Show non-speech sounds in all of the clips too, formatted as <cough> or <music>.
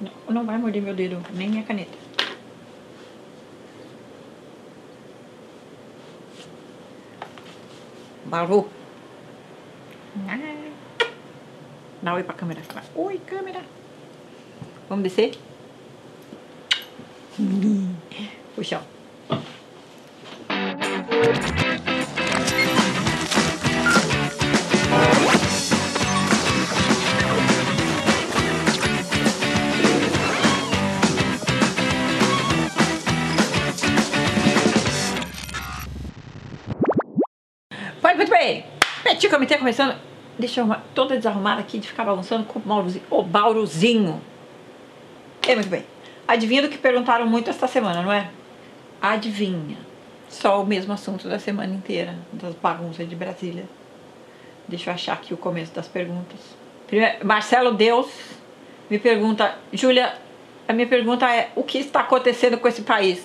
Não, não vai morder meu dedo, nem minha caneta. Balu. Dá oi pra câmera. Oi, câmera. Vamos descer? Puxa. Comitê começando. Deixa eu arrumar, toda desarrumada aqui de ficar bagunçando com o Mauruzinho. O Bauruzinho. É, muito bem. Adivinha do que perguntaram muito esta semana, não é? Adivinha. Só o mesmo assunto da semana inteira, das bagunças de Brasília. Deixa eu achar aqui o começo das perguntas. Primeiro, Marcelo Deus me pergunta, Júlia, a minha pergunta é: o que está acontecendo com esse país?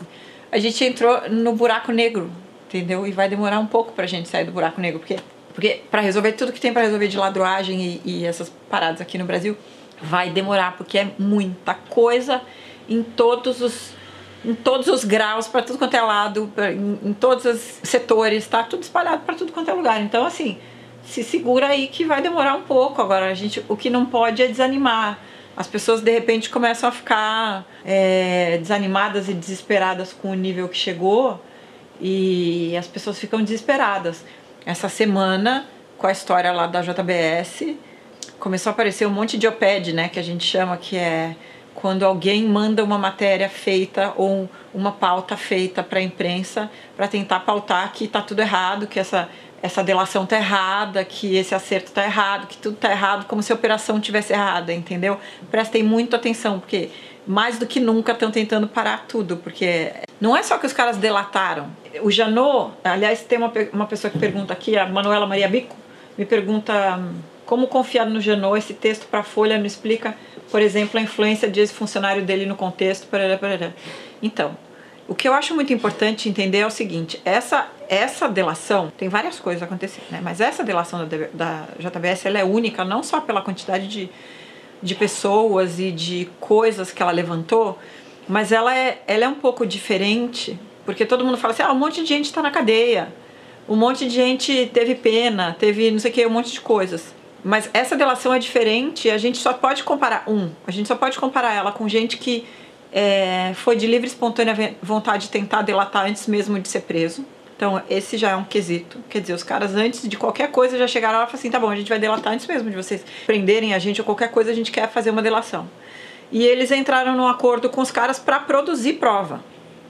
A gente entrou no buraco negro, entendeu? E vai demorar um pouco pra gente sair do buraco negro, porque porque para resolver tudo que tem para resolver de ladroagem e, e essas paradas aqui no Brasil, vai demorar porque é muita coisa em todos os em todos os graus, para tudo quanto é lado, pra, em, em, todos os setores, tá tudo espalhado para tudo quanto é lugar. Então, assim, se segura aí que vai demorar um pouco. Agora, a gente, o que não pode é desanimar. As pessoas de repente começam a ficar é, desanimadas e desesperadas com o nível que chegou e as pessoas ficam desesperadas. Essa semana, com a história lá da JBS, começou a aparecer um monte de OPED, né, que a gente chama que é quando alguém manda uma matéria feita ou uma pauta feita para a imprensa para tentar pautar que está tudo errado, que essa, essa delação está errada, que esse acerto está errado, que tudo está errado, como se a operação tivesse errada, entendeu? Prestem muito atenção, porque mais do que nunca estão tentando parar tudo, porque não é só que os caras delataram. O Janot, aliás, tem uma, uma pessoa que pergunta aqui, a Manuela Maria Bico, me pergunta como confiar no Janot, esse texto para a Folha não explica, por exemplo, a influência de esse-funcionário dele no contexto. Parará, parará. Então, o que eu acho muito importante entender é o seguinte: essa, essa delação, tem várias coisas acontecendo, né? mas essa delação da, da JBS ela é única não só pela quantidade de, de pessoas e de coisas que ela levantou, mas ela é, ela é um pouco diferente, porque todo mundo fala assim: ah, um monte de gente está na cadeia, um monte de gente teve pena, teve não sei o que, um monte de coisas. Mas essa delação é diferente, a gente só pode comparar, um, a gente só pode comparar ela com gente que é, foi de livre e espontânea vontade de tentar delatar antes mesmo de ser preso. Então, esse já é um quesito. Quer dizer, os caras antes de qualquer coisa já chegaram lá e falaram assim: tá bom, a gente vai delatar antes mesmo de vocês prenderem a gente ou qualquer coisa, a gente quer fazer uma delação. E eles entraram num acordo com os caras para produzir prova.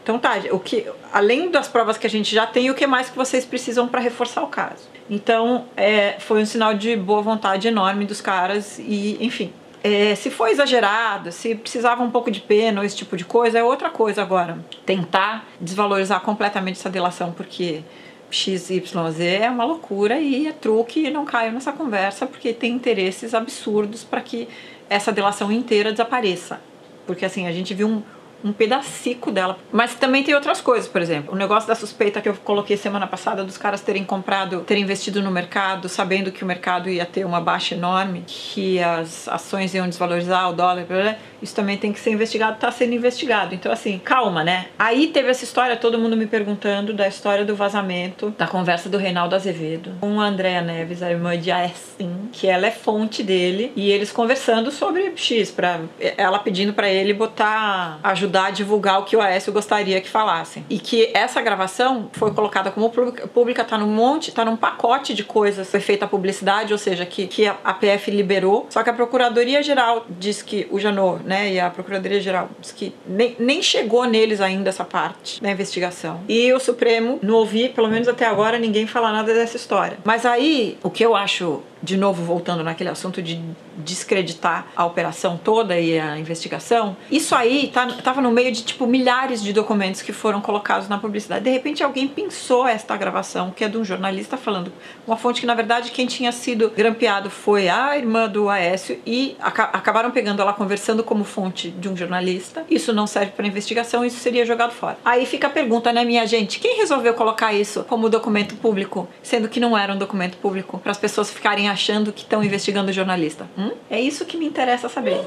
Então tá, o que, além das provas que a gente já tem, o que mais que vocês precisam para reforçar o caso? Então é, foi um sinal de boa vontade enorme dos caras e, enfim, é, se foi exagerado, se precisava um pouco de pena ou esse tipo de coisa, é outra coisa agora. Tentar desvalorizar completamente essa delação, porque XYZ é uma loucura e é truque e não caio nessa conversa, porque tem interesses absurdos para que essa delação inteira desapareça. Porque assim, a gente viu um, um pedacico dela. Mas também tem outras coisas, por exemplo, o negócio da suspeita que eu coloquei semana passada dos caras terem comprado, terem investido no mercado, sabendo que o mercado ia ter uma baixa enorme, que as ações iam desvalorizar o dólar, blá, blá, isso também tem que ser investigado, está sendo investigado. Então, assim, calma, né? Aí teve essa história, todo mundo me perguntando da história do vazamento, da conversa do Reinaldo Azevedo com a Andrea Neves, a irmã de Aessin, que ela é fonte dele, e eles conversando sobre X, pra, ela pedindo para ele botar, ajudar a divulgar o que o Aécio gostaria que falassem. E que essa gravação foi colocada como pública, tá num monte, tá num pacote de coisas, foi feita a publicidade, ou seja, que, que a, PF liberou, só que a Procuradoria Geral diz que o Janot, né, e a Procuradoria-Geral diz que nem, nem chegou neles ainda essa parte da investigação. E o Supremo, não ouvi, pelo menos até agora, ninguém falar nada dessa história. Mas aí, o que eu acho de novo voltando naquele assunto de descreditar a operação toda e a investigação, isso aí tá, no meio de tipo milhares de documentos que foram colocados na publicidade. De repente alguém pensou esta gravação, que é de um jornalista falando, uma fonte que na verdade quem tinha sido grampeado foi a irmã do Aécio e aca acabaram pegando ela conversando como fonte de um jornalista. Isso não serve para investigação, isso seria jogado fora. Aí fica a pergunta, né, minha gente, quem resolveu colocar isso como documento público, sendo que não era um documento público, para as pessoas ficarem achando que estão investigando jornalista? Hum? É isso que me interessa saber.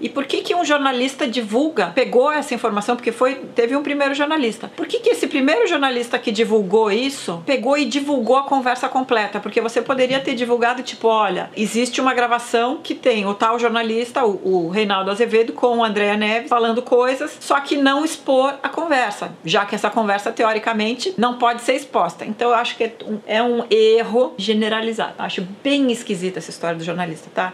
E por que que um jornalista divulga, pegou essa informação, porque foi teve um primeiro jornalista. Por que que esse primeiro jornalista que divulgou isso, pegou e divulgou a conversa completa? Porque você poderia ter divulgado, tipo, olha, existe uma gravação que tem o tal jornalista, o, o Reinaldo Azevedo, com o Andréa Neves, falando coisas, só que não expor a conversa, já que essa conversa, teoricamente, não pode ser exposta. Então eu acho que é um, é um erro generalizado. Acho bem esquisita essa história do jornalista, tá?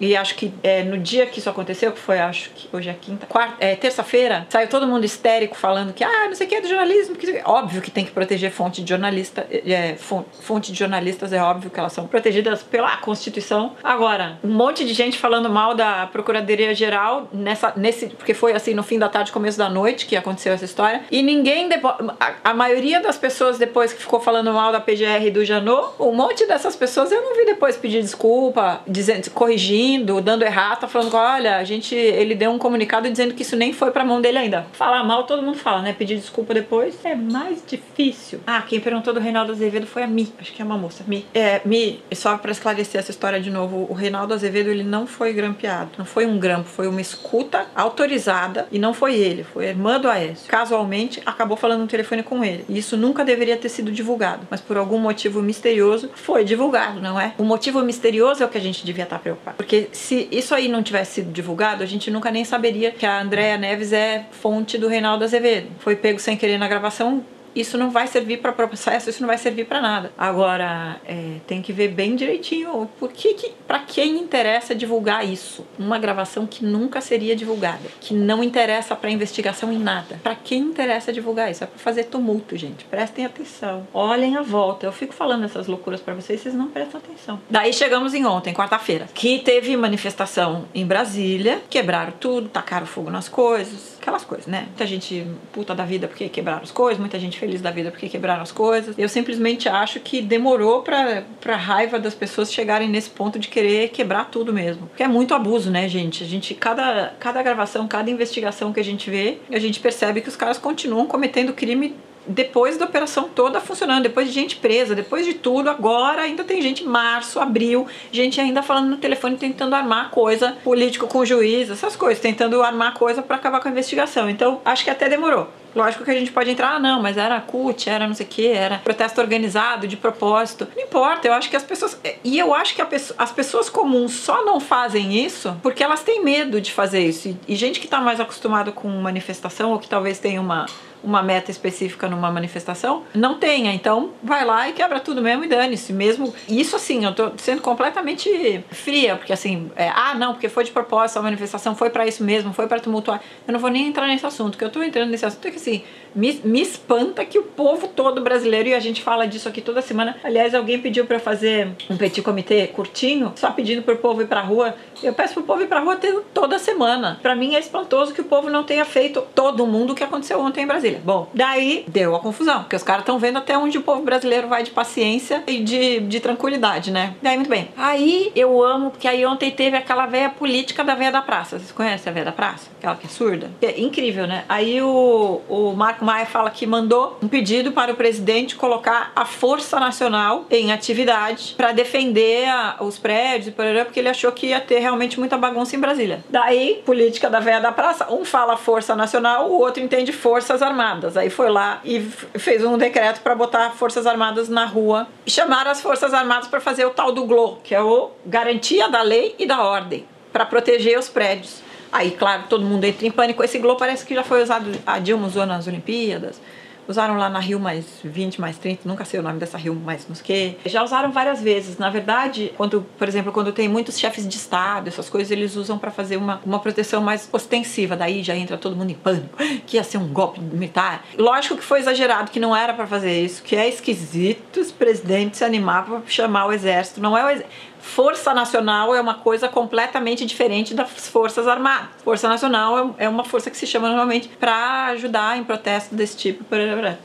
E acho que é, no dia que isso aconteceu, que foi, acho que hoje é quinta, quarta, é, terça-feira, saiu todo mundo histérico falando que, ah, não sei o que é do jornalismo. Que... Óbvio que tem que proteger fonte de jornalista, é, é fonte de jornalistas, é óbvio que elas são protegidas pela Constituição. Agora, um monte de gente falando mal da Procuradoria Geral, nessa, nesse, porque foi assim no fim da tarde, começo da noite que aconteceu essa história. E ninguém, depois, a, a maioria das pessoas depois que ficou falando mal da PGR e do Janot, um monte dessas pessoas eu não vi depois pedir desculpa, dizendo, corrigindo dando errado, tá falando olha, a gente, ele deu um comunicado dizendo que isso nem foi pra mão dele ainda. Falar mal, todo mundo fala, né? Pedir desculpa depois é mais difícil. Ah, quem perguntou do Reinaldo Azevedo foi a Mi, acho que é uma moça, Mi. É, Mi, só pra esclarecer essa história de novo, o Reinaldo Azevedo, ele não foi grampeado, não foi um grampo, foi uma escuta autorizada e não foi ele, foi a irmã do Aécio. Casualmente, acabou falando no telefone com ele. E isso nunca deveria ter sido divulgado, mas por algum motivo misterioso foi divulgado, não é? O motivo misterioso é o que a gente devia estar preocupado. Porque porque se isso aí não tivesse sido divulgado, a gente nunca nem saberia que a Andrea Neves é fonte do Reinaldo Azevedo. Foi pego sem querer na gravação, isso não vai servir para processo, isso não vai servir para nada. Agora, é, tem que ver bem direitinho por que, que para quem interessa divulgar isso, uma gravação que nunca seria divulgada, que não interessa para investigação em nada. Para quem interessa divulgar isso? É para fazer tumulto, gente. Prestem atenção. Olhem a volta. Eu fico falando essas loucuras para vocês, vocês não prestam atenção. Daí chegamos em ontem, quarta-feira, que teve manifestação em Brasília, quebraram tudo, tacaram fogo nas coisas, aquelas coisas, né? Muita gente puta da vida porque quebraram as coisas, muita gente feliz da vida porque quebraram as coisas. Eu simplesmente acho que demorou pra, pra raiva das pessoas chegarem nesse ponto de querer quebrar tudo mesmo. Porque é muito abuso, né, gente? A gente, cada, cada gravação, cada investigação que a gente vê, a gente percebe que os caras continuam cometendo crime depois da operação toda funcionando, depois de gente presa, depois de tudo, agora ainda tem gente março, abril, gente ainda falando no telefone tentando armar coisa, político com juiz, essas coisas, tentando armar coisa para acabar com a investigação. Então, acho que até demorou. Lógico que a gente pode entrar, ah, não, mas era CUT, era não sei o que, era protesto organizado, de propósito. Não importa, eu acho que as pessoas. E eu acho que as pessoas comuns só não fazem isso porque elas têm medo de fazer isso. E, gente que está mais acostumada com manifestação, ou que talvez tenha uma, uma meta específica numa manifestação, não tenha. Então, vai lá e quebra tudo mesmo e dane-se. Mesmo. Isso assim, eu tô sendo completamente fria, porque assim, é, ah, não, porque foi de propósito, a manifestação foi para isso mesmo, foi para tumultuar. Eu não vou nem entrar nesse assunto, que eu tô entrando nesse assunto é que assim, me, me espanta que o povo todo brasileiro, e a gente fala disso aqui toda semana. Aliás, alguém pediu para fazer um petit comitê curtinho, só pedindo pro povo ir pra rua. Eu peço pro povo ir pra rua toda semana. Para mim é espantoso que o povo não tenha feito todo mundo o que aconteceu ontem em Brasília. Bom, daí deu a confusão, porque os caras estão vendo até onde o povo brasileiro vai de paciência e de, de tranquilidade, né? Daí, muito bem. Aí eu amo, porque aí ontem teve aquela velha política da velha da praça. Vocês conhecem a velha da praça? Aquela que é surda? É incrível, né? Aí o, o Marco Maia fala que mandou um pedido para o presidente colocar a Força Nacional em atividade para defender a, os prédios porque ele achou que ia ter realmente muita bagunça em Brasília. Daí, política da velha da praça, um fala Força Nacional, o outro entende Forças Armadas. Aí foi lá e fez um decreto para botar Forças Armadas na rua e chamaram as Forças Armadas para fazer o tal do GLO, que é o garantia da lei e da ordem, para proteger os prédios. Aí, claro, todo mundo entra em pânico. Esse globo parece que já foi usado, a Dilma usou nas Olimpíadas. Usaram lá na Rio mais 20, mais 30, nunca sei o nome dessa Rio mais não sei Já usaram várias vezes. Na verdade, quando, por exemplo, quando tem muitos chefes de Estado, essas coisas, eles usam para fazer uma, uma proteção mais ostensiva. Daí já entra todo mundo em pânico, <gasps> que ia ser um golpe militar. Lógico que foi exagerado, que não era para fazer isso, que é esquisito os presidentes se animar para chamar o exército. Não é o exército Força Nacional é uma coisa completamente diferente das Forças Armadas. Força Nacional é, é uma força que se chama normalmente para ajudar em protesto desse tipo.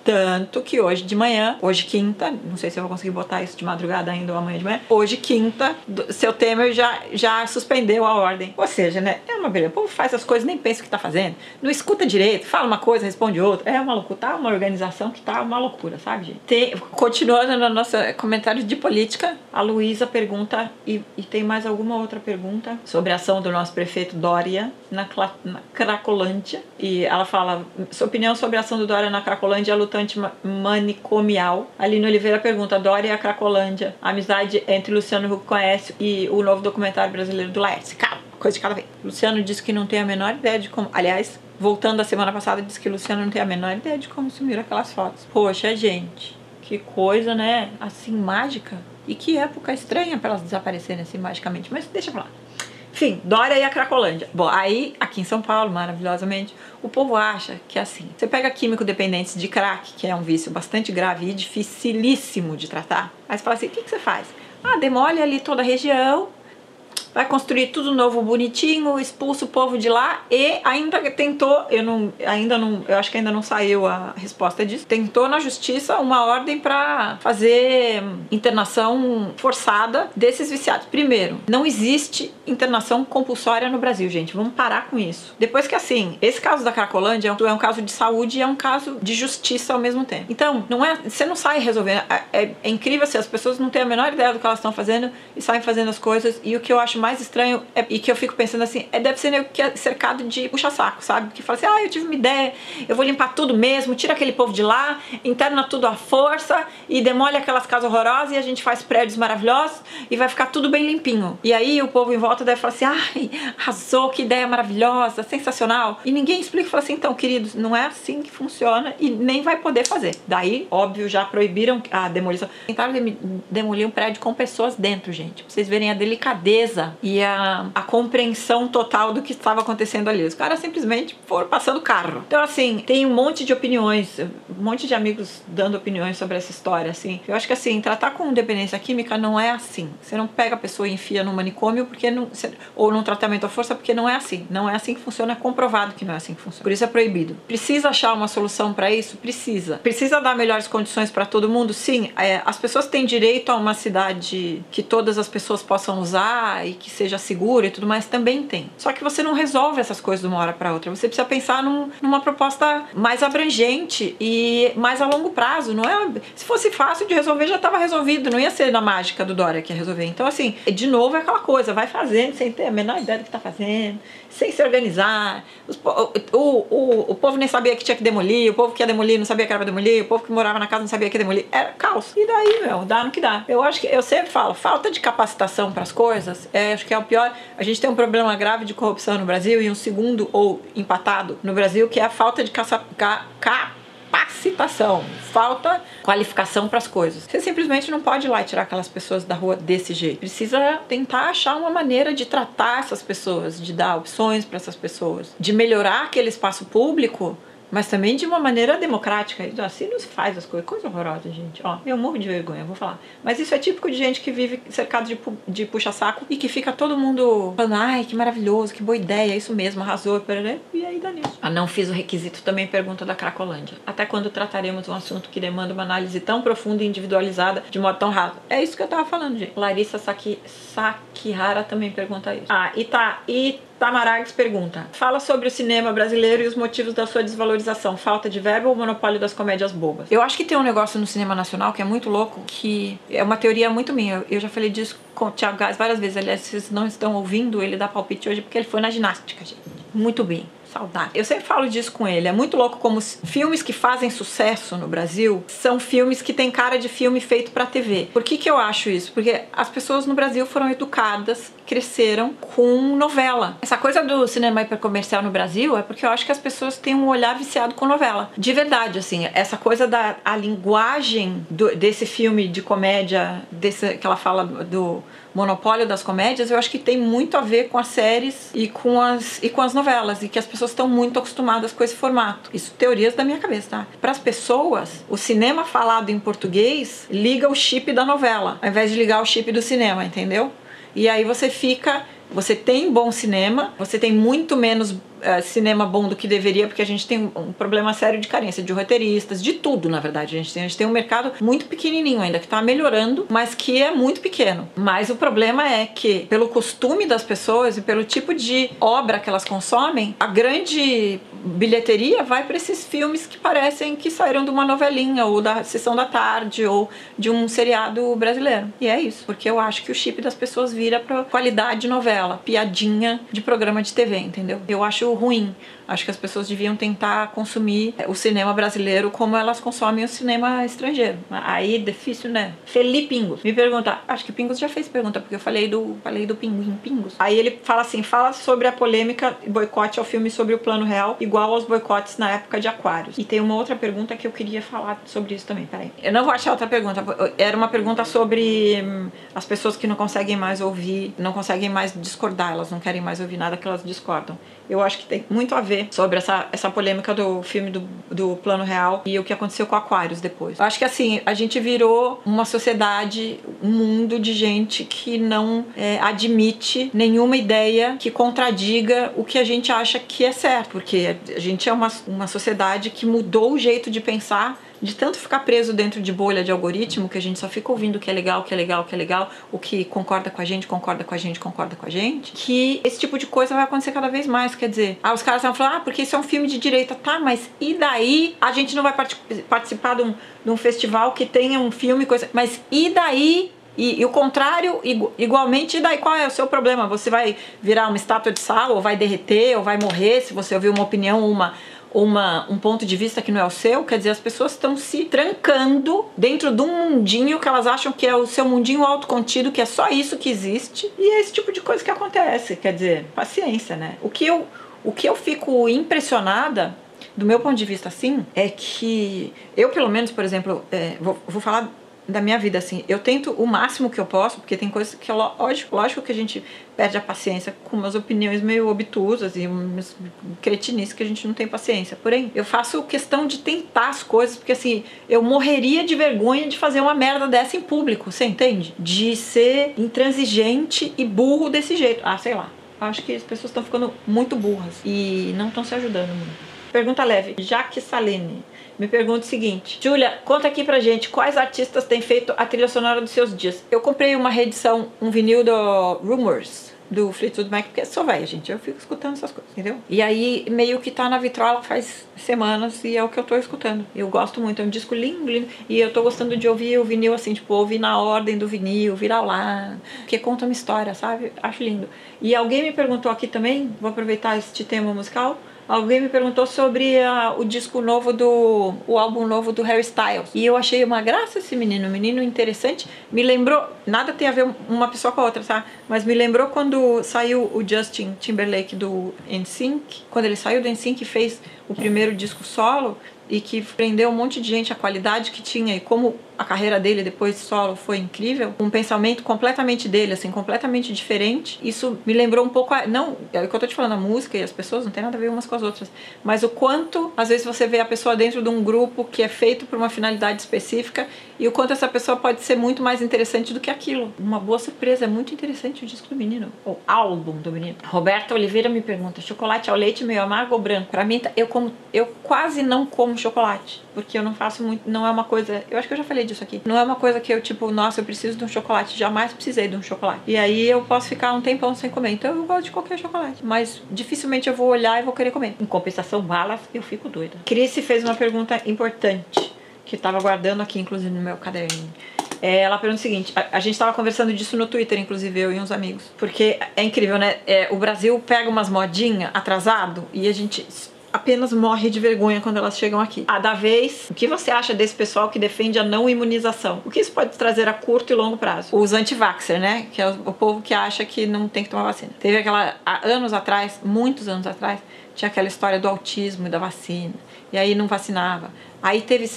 Tanto que hoje de manhã, hoje quinta, não sei se eu vou conseguir botar isso de madrugada ainda ou amanhã de manhã, hoje quinta, seu Temer já, já suspendeu a ordem. Ou seja, né, é uma beleza. O povo faz as coisas nem pensa o que tá fazendo. Não escuta direito, fala uma coisa, responde outra. É uma loucura. Tá uma organização que tá uma loucura, sabe, gente? Tem, continuando no nosso comentário de política, A Luísa pergunta, e, e, tem mais alguma outra pergunta, sobre a ação do nosso prefeito Dória na, na Cracolândia. E ela fala, sua opinião sobre a ação do Dória na Cracolândia, lutante manicomial. Aline Oliveira pergunta, Dória e a Cracolândia, amizade entre Luciano Huck conhece e o novo documentário brasileiro do Laércio. Calma, coisa de cada vez. Luciano disse que não tem a menor ideia de como... Aliás, voltando à semana passada, disse que Luciano não tem a menor ideia de como sumiram aquelas fotos. Poxa, gente, que coisa, né? Assim, mágica. E que época estranha para elas desaparecerem assim magicamente. Mas deixa pra lá. Enfim, Dória e a Cracolândia. Bom, aí, aqui em São Paulo, maravilhosamente, o povo acha que é assim. Você pega químico dependentes de crack, que é um vício bastante grave e dificilíssimo de tratar. Aí você fala assim: o que, que você faz? Ah, demole ali toda a região, vai construir tudo novo, bonitinho, expulsa o povo de lá e ainda tentou, eu não, ainda não, eu acho que ainda não saiu a resposta disso, tentou na justiça uma ordem para fazer internação forçada desses viciados. Primeiro, não existe internação compulsória no Brasil, gente. Vamos parar com isso. Depois que assim, esse caso da Cracolândia é um caso de saúde e é um caso de justiça ao mesmo tempo. Então, não é, você não sai resolvendo. É, é, é incrível assim, as pessoas não têm a menor ideia do que elas estão fazendo e saem fazendo as coisas. E o que eu acho mais estranho é, e que eu fico pensando assim, é, deve ser que cercado de puxa-saco, sabe? Que fala assim, ah, eu tive uma ideia, eu vou limpar tudo mesmo, tira aquele povo de lá, interna tudo à força e demole aquelas casas horrorosas e a gente faz prédios maravilhosos e vai ficar tudo bem limpinho. E aí o povo em volta deve falar assim, ai, arrasou, que ideia maravilhosa, sensacional. E ninguém explica, fala assim, então, queridos, não é assim que funciona e nem vai poder fazer. Daí, óbvio, já proibiram a demolição. Tentaram demolir um prédio com pessoas dentro, gente. Pra vocês verem a delicadeza e a, a compreensão total do que estava acontecendo ali. Os caras simplesmente foram passando carro. Então, assim, tem um monte de opiniões, um monte de amigos dando opiniões sobre essa história, assim. Eu acho que, assim, tratar com dependência química não é assim. Você não pega a pessoa e enfia no manicômio porque não, ou num tratamento à força porque não é assim. Não é assim que funciona, é comprovado que não é assim que funciona. Por isso é proibido. Precisa achar uma solução para isso? Precisa. Precisa dar melhores condições para todo mundo? Sim. É, as pessoas têm direito a uma cidade que todas as pessoas possam usar e que seja seguro e tudo mais, também tem. Só que você não resolve essas coisas de uma hora para outra. Você precisa pensar num, numa proposta mais abrangente e mais a longo prazo. Não é? Se fosse fácil de resolver, já estava resolvido. Não ia ser na mágica do Dória que ia resolver. Então, assim, de novo é aquela coisa, vai fazendo sem ter a menor ideia do que está fazendo, sem se organizar. Os, o, o, o povo nem sabia que tinha que demolir, o povo que ia demolir não sabia que era pra demolir, o povo que morava na casa não sabia que ia demolir. Era caos. E daí, meu, dá no que dá. Eu acho que eu sempre falo, falta de capacitação para as coisas é acho que é o pior. A gente tem um problema grave de corrupção no Brasil e um segundo, ou empatado, no Brasil, que é a falta de caça, ca, capacitação, falta qualificação para as coisas. Você simplesmente não pode ir lá e tirar aquelas pessoas da rua desse jeito. Precisa tentar achar uma maneira de tratar essas pessoas, de dar opções para essas pessoas, de melhorar aquele espaço público mas também de uma maneira democrática. Assim não se faz as coisas. Coisa horrorosa, gente. Ó, eu morro de vergonha, vou falar. Mas isso é típico de gente que vive cercado de, de puxa-saco e que fica todo mundo falando, ai, que maravilhoso, que boa ideia, isso mesmo, arrasou, e aí dá nisso. A não fiz o requisito também pergunta da Cracolândia. Até quando trataremos um assunto que demanda uma análise tão profunda e individualizada de modo tão raso? É isso que eu tava falando, gente. Larissa Saki, Sakihara também pergunta isso. Ah, e tá, e Tamaragues pergunta: Fala sobre o cinema brasileiro e os motivos da sua desvalorização. Falta de verbo ou monopólio das comédias bobas? Eu acho que tem um negócio no cinema nacional que é muito louco, que é uma teoria muito minha. Eu já falei disso com o Thiago Gás várias vezes. Aliás, se vocês não estão ouvindo ele dar palpite hoje, porque ele foi na ginástica, gente. Muito bem. Saudade. Eu sempre falo disso com ele. É muito louco como filmes que fazem sucesso no Brasil são filmes que têm cara de filme feito para TV. Por que, que eu acho isso? Porque as pessoas no Brasil foram educadas, cresceram com novela. Essa coisa do cinema hipercomercial no Brasil é porque eu acho que as pessoas têm um olhar viciado com novela. De verdade, assim, essa coisa da a linguagem do, desse filme de comédia, desse que ela fala do monopólio das comédias, eu acho que tem muito a ver com as séries e com as, e com as novelas, e que as pessoas estão muito acostumadas com esse formato. Isso teorias da minha cabeça, tá? Para as pessoas, o cinema falado em português liga o chip da novela, ao invés de ligar o chip do cinema, entendeu? E aí você fica você tem bom cinema, você tem muito menos uh, cinema bom do que deveria, porque a gente tem um problema sério de carência de roteiristas, de tudo, na verdade. A gente tem, a gente tem um mercado muito pequenininho ainda, que está melhorando, mas que é muito pequeno. Mas o problema é que, pelo costume das pessoas e pelo tipo de obra que elas consomem, a grande bilheteria vai para esses filmes que parecem que saíram de uma novelinha ou da sessão da tarde ou de um seriado brasileiro. E é isso, porque eu acho que o chip das pessoas vira para qualidade de novela, piadinha de programa de TV, entendeu? Eu acho ruim. Acho que as pessoas deviam tentar consumir o cinema brasileiro como elas consomem o cinema estrangeiro. Aí difícil, né? Felipe Pingos me pergunta, acho que Pingos já fez pergunta porque eu falei do falei do pinguim Pingos. Aí ele fala assim, fala sobre a polêmica boicote ao filme sobre o plano real, igual aos boicotes na época de Aquários. E tem uma outra pergunta que eu queria falar sobre isso também. Peraí. Eu não vou achar outra pergunta. Era uma pergunta sobre hum, as pessoas que não conseguem mais ouvir, não conseguem mais discordar, elas não querem mais ouvir nada que elas discordam eu acho que tem muito a ver sobre essa, essa polêmica do filme do, do Plano Real e o que aconteceu com Aquários depois. Eu acho que assim, a gente virou uma sociedade, um mundo de gente que não é, admite nenhuma ideia que contradiga o que a gente acha que é certo, porque a gente é uma, uma sociedade que mudou o jeito de pensar de tanto ficar preso dentro de bolha de algoritmo que a gente só fica ouvindo o que é legal, o que é legal, o que é legal, o que concorda com a gente, concorda com a gente, concorda com a gente, que esse tipo de coisa vai acontecer cada vez mais. Quer dizer, ah, os caras vão falar, ah, porque isso é um filme de direita, tá, mas e daí a gente não vai participar de um, de um festival que tenha um filme, coisa, mas e daí e, e, o contrário, igualmente, e daí qual é o seu problema? Você vai virar uma estátua de sal, ou vai derreter, ou vai morrer se você ouvir uma opinião, uma, uma, um ponto de vista que não é o seu, quer dizer, as pessoas estão se trancando dentro de um mundinho que elas acham que é o seu mundinho autocontido, que é só isso que existe, e é esse tipo de coisa que acontece, quer dizer, paciência, né? O que eu, o que eu fico impressionada do meu ponto de vista assim é que eu pelo menos por exemplo é, vou, vou falar da minha vida, assim. Eu tento o máximo que eu posso, porque tem coisas que, lógico, lógico que a gente perde a paciência com umas opiniões meio obtusas e umas cretinices que a gente não tem paciência. Porém, eu faço questão de tentar as coisas, porque assim, eu morreria de vergonha de fazer uma merda dessa em público, você entende? De ser intransigente e burro desse jeito. Ah, sei lá. Acho que as pessoas estão ficando muito burras e não estão se ajudando muito. Pergunta leve. Jaque Salene me pergunta o seguinte: Julia, conta aqui pra gente quais artistas têm feito a trilha sonora dos seus dias. Eu comprei uma reedição, um vinil do Rumors do Fleetwood Mac, porque sou velha, gente. Eu fico escutando essas coisas, entendeu? E aí, meio que tá na vitrola faz semanas e é o que eu tô escutando. Eu gosto muito, é um disco lindo, lindo. E eu tô gostando de ouvir o vinil assim, tipo, ouvir na ordem do vinil, virar lá, porque conta uma história, sabe? Acho lindo. E alguém me perguntou aqui também, vou aproveitar este tema musical Alguém me perguntou sobre uh, o disco novo do. o álbum novo do Harry Styles. E eu achei uma graça esse menino, um menino interessante. Me lembrou. Nada tem a ver uma pessoa com a outra, tá? Mas me lembrou quando saiu o Justin Timberlake do NSYNC. Quando ele saiu do NSYNC e fez o primeiro disco solo e que prendeu um monte de gente a qualidade que tinha e como a carreira dele depois solo foi incrível, um pensamento completamente dele, assim, completamente diferente. Isso me lembrou um pouco, a, não, é o que eu tô te falando, a música e as pessoas não tem nada a ver umas com as outras, mas o quanto às vezes você vê a pessoa dentro de um grupo que é feito por uma finalidade específica e o quanto essa pessoa pode ser muito mais interessante do que aquilo. Uma boa surpresa, é muito interessante o disco do menino, o álbum do menino. Roberta Oliveira me pergunta: chocolate ao leite meio amargo ou branco? Para mim, eu como, eu quase não como chocolate, porque eu não faço muito, não é uma coisa, eu acho que eu já falei disso aqui. Não é uma coisa que eu, tipo, nossa, eu preciso de um chocolate. Jamais precisei de um chocolate. E aí eu posso ficar um tempão sem comer. Então eu gosto de qualquer chocolate. Mas dificilmente eu vou olhar e vou querer comer. Em compensação, balas, eu fico doida. Cris fez uma pergunta importante. Que estava guardando aqui, inclusive, no meu caderninho. É, ela pergunta o seguinte: a, a gente estava conversando disso no Twitter, inclusive eu e uns amigos. Porque é incrível, né? É, o Brasil pega umas modinhas atrasado e a gente apenas morre de vergonha quando elas chegam aqui. A da vez, o que você acha desse pessoal que defende a não imunização? O que isso pode trazer a curto e longo prazo? Os anti-vaxxer, né? Que é o povo que acha que não tem que tomar vacina. Teve aquela, há anos atrás, muitos anos atrás, tinha aquela história do autismo e da vacina. E aí não vacinava. Aí teve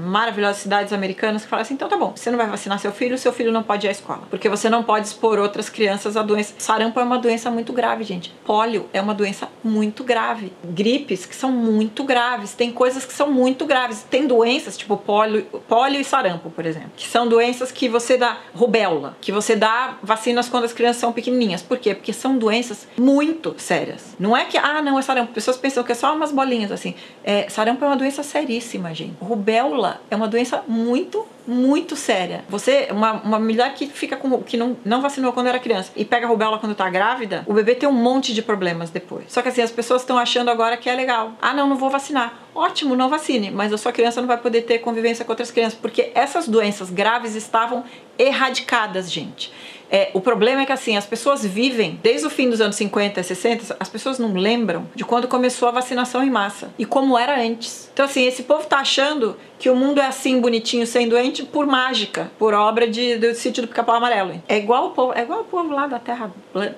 maravilhosas cidades americanas que falam assim: então tá bom, você não vai vacinar seu filho, seu filho não pode ir à escola. Porque você não pode expor outras crianças à doença. Sarampo é uma doença muito grave, gente. Pólio é uma doença muito grave. Gripes que são muito graves. Tem coisas que são muito graves. Tem doenças, tipo pólio, pólio e sarampo, por exemplo, que são doenças que você dá rubéola, que você dá vacinas quando as crianças são pequenininhas. Por quê? Porque são doenças muito sérias. Não é que, ah, não, é sarampo. Pessoas pensam que é só umas bolinhas assim. É, sarampo é uma doença seríssima, gente. Rubéola é uma doença muito muito séria. Você, uma, uma mulher que fica com que não, não vacinou quando era criança e pega rubéola quando tá grávida, o bebê tem um monte de problemas depois. Só que assim, as pessoas estão achando agora que é legal. Ah, não, não vou vacinar. Ótimo, não vacine, mas a sua criança não vai poder ter convivência com outras crianças, porque essas doenças graves estavam erradicadas, gente. É, o problema é que assim, as pessoas vivem, desde o fim dos anos 50 e 60, as pessoas não lembram de quando começou a vacinação em massa e como era antes. Então, assim, esse povo tá achando que o mundo é assim, bonitinho, sem doente, por mágica, por obra de, do sítio do pica-pau amarelo. É igual o povo, é igual o povo lá da Terra.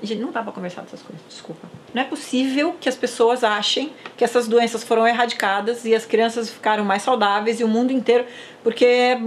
Gente, não dá pra conversar dessas coisas, desculpa. Não é possível que as pessoas achem que essas doenças foram erradicadas e as crianças ficaram mais saudáveis e o mundo inteiro, porque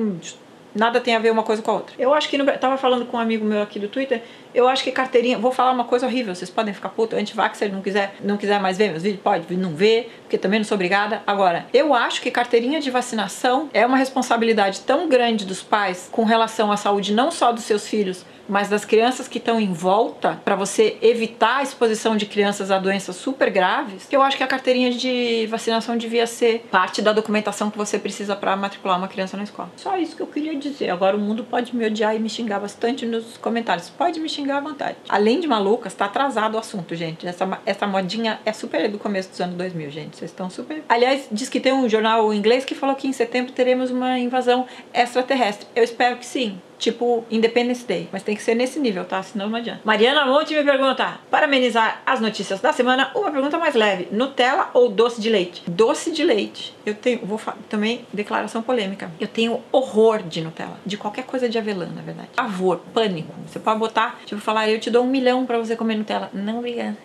nada tem a ver uma coisa com a outra. Eu acho que no, tava falando com um amigo meu aqui do Twitter, eu acho que carteirinha, vou falar uma coisa horrível, vocês podem ficar puto, ele não quiser, não quiser mais ver meus vídeos, pode não ver, porque também não sou obrigada. Agora, eu acho que carteirinha de vacinação é uma responsabilidade tão grande dos pais com relação à saúde não só dos seus filhos, mas das crianças que estão em volta, para você evitar a exposição de crianças a doenças super graves, que eu acho que a carteirinha de vacinação devia ser parte da documentação que você precisa para matricular uma criança na escola. Só isso que eu queria dizer. Agora o mundo pode me odiar e me xingar bastante nos comentários. Pode me xingar à vontade. Além de malucas, tá atrasado o assunto, gente. Essa, essa modinha é super do começo dos anos 2000, gente. Vocês estão super. Aliás, diz que tem um jornal inglês que falou que em setembro teremos uma invasão extraterrestre. Eu espero que sim tipo Independence Day. Mas tem que ser nesse nível, tá? Senão não adianta. Mariana Monte me pergunta, para amenizar as notícias da semana, uma pergunta mais leve: Nutella ou doce de leite? Doce de leite. Eu tenho, vou também, declaração polêmica. Eu tenho horror de Nutella. De qualquer coisa de avelã, na verdade. Pavor, pânico. Você pode botar, tipo, falar, eu te dou um milhão para você comer Nutella. Não, obrigada.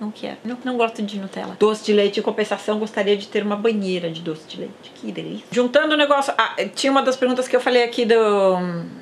Não quero. Não, não gosto de Nutella. Doce de leite, em compensação, gostaria de ter uma banheira de doce de leite. Que delícia. Juntando o negócio. Ah, tinha uma das perguntas que eu falei aqui do,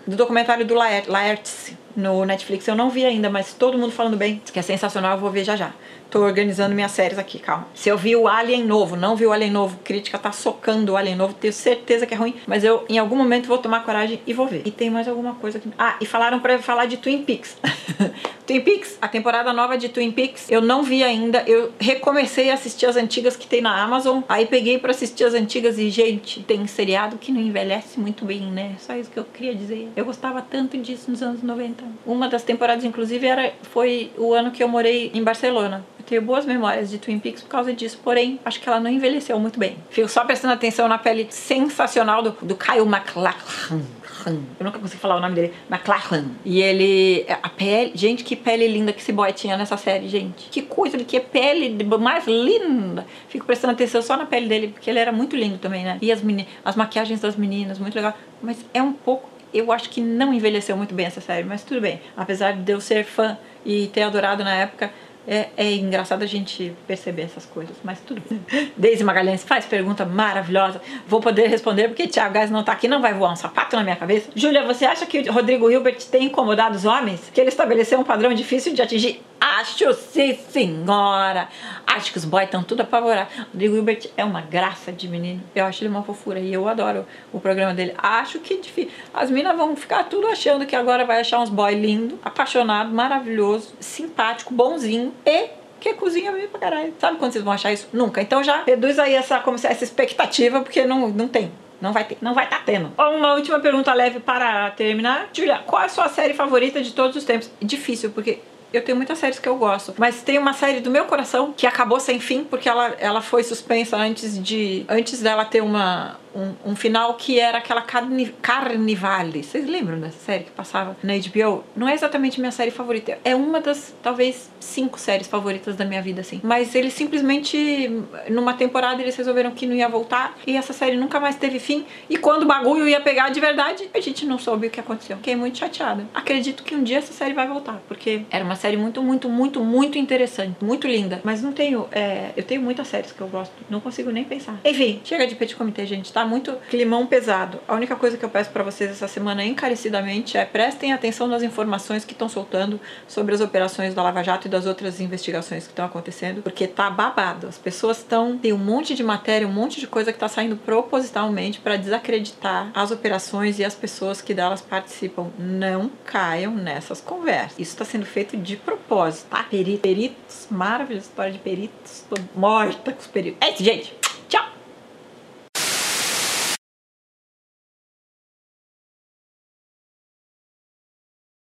do documentário do Laertes no Netflix. Eu não vi ainda, mas todo mundo falando bem, que é sensacional, eu vou ver já já. Tô organizando minhas séries aqui, calma. Se eu vi o Alien novo, não vi o Alien novo, crítica tá socando o Alien novo, tenho certeza que é ruim, mas eu em algum momento vou tomar coragem e vou ver. E tem mais alguma coisa aqui. Ah, e falaram para falar de Twin Peaks. <laughs> Twin Peaks, a temporada nova de Twin Peaks, eu não vi ainda. Eu recomecei a assistir as antigas que tem na Amazon. Aí peguei para assistir as antigas e, gente, tem seriado que não envelhece muito bem, né? Só isso que eu queria dizer. Eu gostava tanto disso nos anos 90. Uma das temporadas, inclusive, era foi o ano que eu morei em Barcelona tenho boas memórias de Twin Peaks por causa disso, porém, acho que ela não envelheceu muito bem. Fico só prestando atenção na pele sensacional do, do Kyle MacLachlan. Eu nunca consigo falar o nome dele. McLachlan. E ele. A pele. Gente, que pele linda que esse boy tinha nessa série, gente. Que coisa, que pele mais linda. Fico prestando atenção só na pele dele, porque ele era muito lindo também, né? E as, meni... as maquiagens das meninas, muito legal. Mas é um pouco. Eu acho que não envelheceu muito bem essa série, mas tudo bem. Apesar de eu ser fã e ter adorado na época, é, é, engraçado a gente perceber essas coisas, mas tudo bem. <laughs> Deise Magalhães faz pergunta maravilhosa. Vou poder responder porque Thiago Gás não tá aqui, não vai voar um sapato na minha cabeça. Júlia, você acha que o Rodrigo Hilbert tem incomodado os homens? Que ele estabeleceu um padrão difícil de atingir? Acho sim, senhora. Acho que os boys estão tudo apavorados. Rodrigo Hilbert é uma graça de menino. Eu acho ele uma fofura e eu adoro o programa dele. Acho que difícil. As minas vão ficar tudo achando que agora vai achar uns boy lindo, apaixonado, maravilhoso, simpático, bonzinho e que cozinha bem pra caralho. Sabe quando vocês vão achar isso? Nunca. Então já reduz aí essa, como se, essa expectativa, porque não, não tem. Não vai ter, não vai estar tá tendo. Uma última pergunta leve para terminar. Julia, qual é a sua série favorita de todos os tempos? Difícil, porque eu tenho muitas séries que eu gosto, mas tem uma série do meu coração que acabou sem fim porque ela, ela foi suspensa antes de antes dela ter uma um, um, final que era aquela carni, Carnivale. Vocês lembram dessa série que passava na HBO? Não é exatamente minha série favorita. É uma das, talvez, cinco séries favoritas da minha vida, assim. Mas eles simplesmente, numa temporada, eles resolveram que não ia voltar. E essa série nunca mais teve fim. E quando o bagulho ia pegar de verdade, a gente não soube o que aconteceu. Fiquei muito chateada. Acredito que um dia essa série vai voltar. Porque era uma série muito, muito, muito, muito interessante. Muito linda. Mas não tenho. É, eu tenho muitas séries que eu gosto. Não consigo nem pensar. Enfim, chega de petit comitê, gente, tá? Muito climão pesado. A única coisa que eu peço para vocês essa semana encarecidamente é prestem atenção nas informações que estão soltando sobre as operações da Lava Jato e das outras investigações que estão acontecendo, porque tá babado. As pessoas estão tem um monte de matéria, um monte de coisa que tá saindo propositalmente para desacreditar as operações e as pessoas que delas participam. Não caiam nessas conversas. Isso está sendo feito de propósito, tá? Peritos, peritos, maravilhosa história de peritos. Tô morta com os peritos. É isso, gente. Tchau!